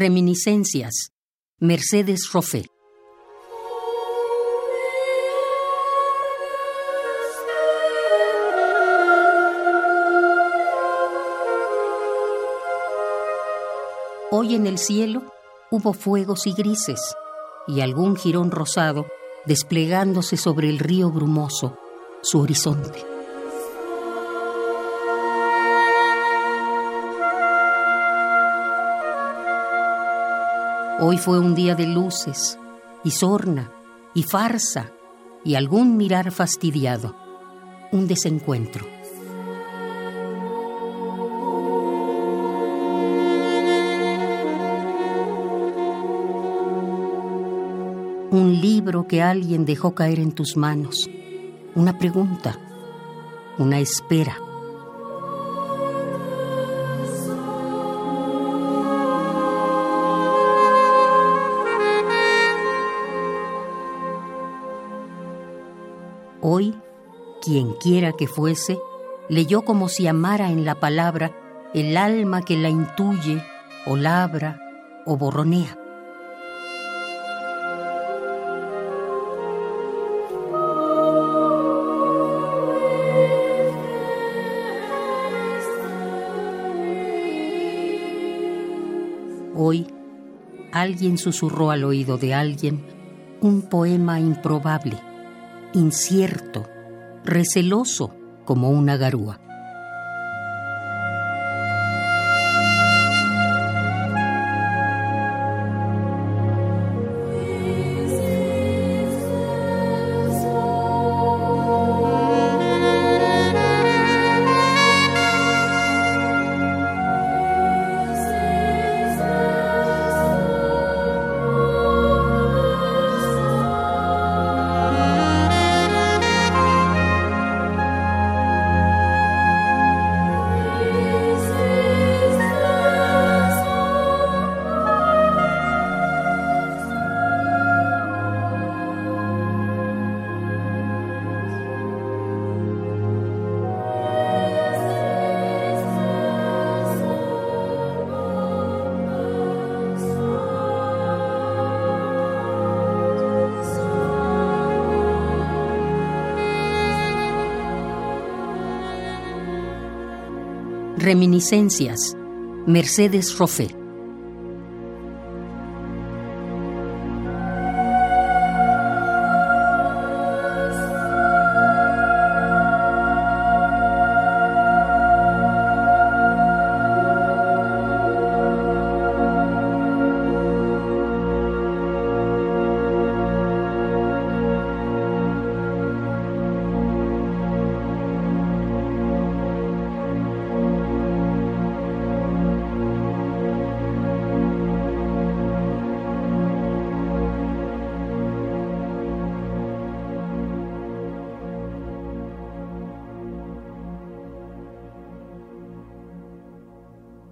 Reminiscencias. Mercedes Roffé. Hoy en el cielo hubo fuegos y grises y algún jirón rosado desplegándose sobre el río brumoso, su horizonte. Hoy fue un día de luces, y sorna, y farsa, y algún mirar fastidiado, un desencuentro. Un libro que alguien dejó caer en tus manos, una pregunta, una espera. Hoy, quien quiera que fuese, leyó como si amara en la palabra el alma que la intuye o labra o borronea. Hoy, alguien susurró al oído de alguien un poema improbable incierto, receloso como una garúa. Reminiscencias. Mercedes Roffé.